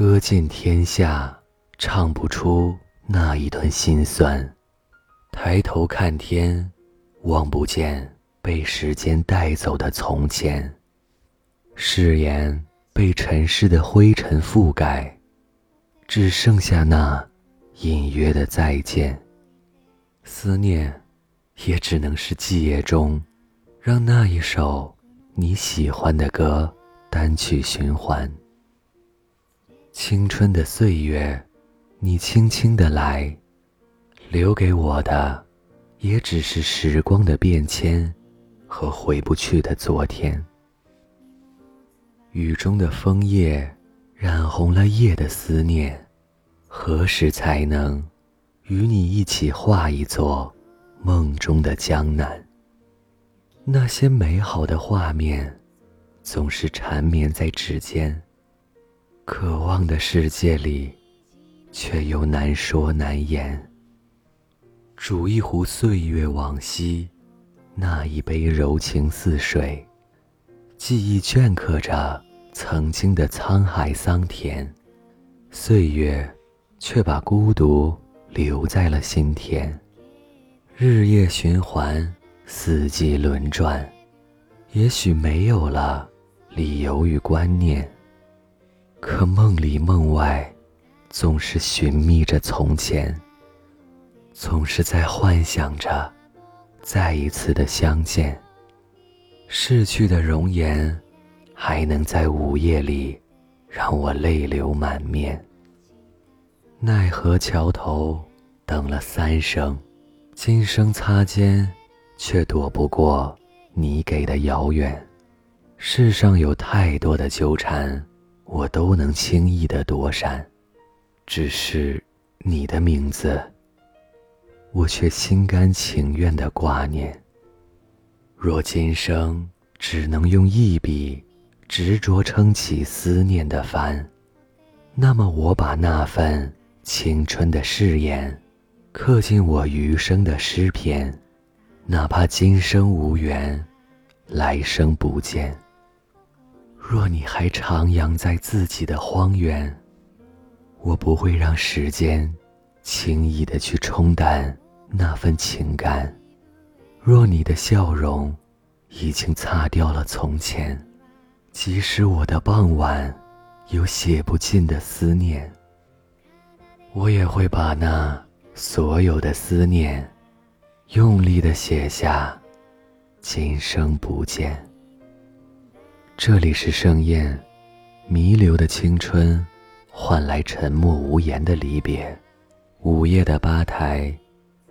歌尽天下，唱不出那一段心酸。抬头看天，望不见被时间带走的从前。誓言被尘世的灰尘覆盖，只剩下那隐约的再见。思念，也只能是记忆中，让那一首你喜欢的歌单曲循环。青春的岁月，你轻轻的来，留给我的，也只是时光的变迁和回不去的昨天。雨中的枫叶，染红了夜的思念。何时才能与你一起画一座梦中的江南？那些美好的画面，总是缠绵在指尖。渴望的世界里，却又难说难言。煮一壶岁月往昔，那一杯柔情似水。记忆镌刻着曾经的沧海桑田，岁月却把孤独留在了心田。日夜循环，四季轮转，也许没有了理由与观念，可梦里梦外，总是寻觅着从前，总是在幻想着再一次的相见。逝去的容颜，还能在午夜里让我泪流满面。奈何桥头等了三生，今生擦肩，却躲不过你给的遥远。世上有太多的纠缠，我都能轻易的躲闪，只是你的名字，我却心甘情愿的挂念。若今生只能用一笔执着撑起思念的帆，那么我把那份青春的誓言刻进我余生的诗篇，哪怕今生无缘，来生不见。若你还徜徉在自己的荒原，我不会让时间轻易的去冲淡那份情感。若你的笑容已经擦掉了从前，即使我的傍晚有写不尽的思念，我也会把那所有的思念用力的写下“今生不见”。这里是盛宴，弥留的青春换来沉默无言的离别。午夜的吧台，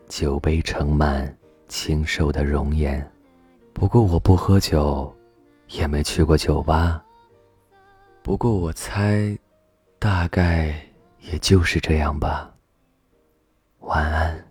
酒杯盛满。清瘦的容颜，不过我不喝酒，也没去过酒吧。不过我猜，大概也就是这样吧。晚安。